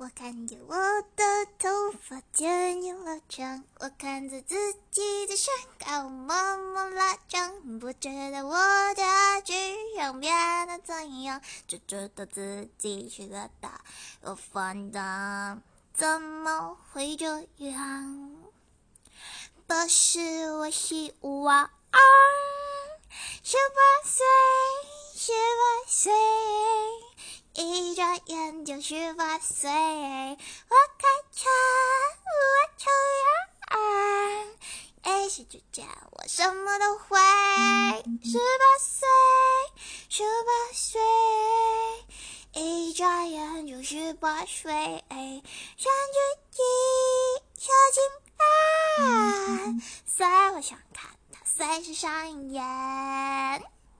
我看见我的头发渐渐拉长，我看着自己的身高慢慢拉长，不知道我的质量变得怎样，只知道自己是个大又放荡，怎么会这样？不是我希望。眼就十八岁。我开车，我抽烟，一时之间我什么都会。十八岁，十八岁，一转眼就十八岁。想自己小金蛋，所以我想看。随时上演。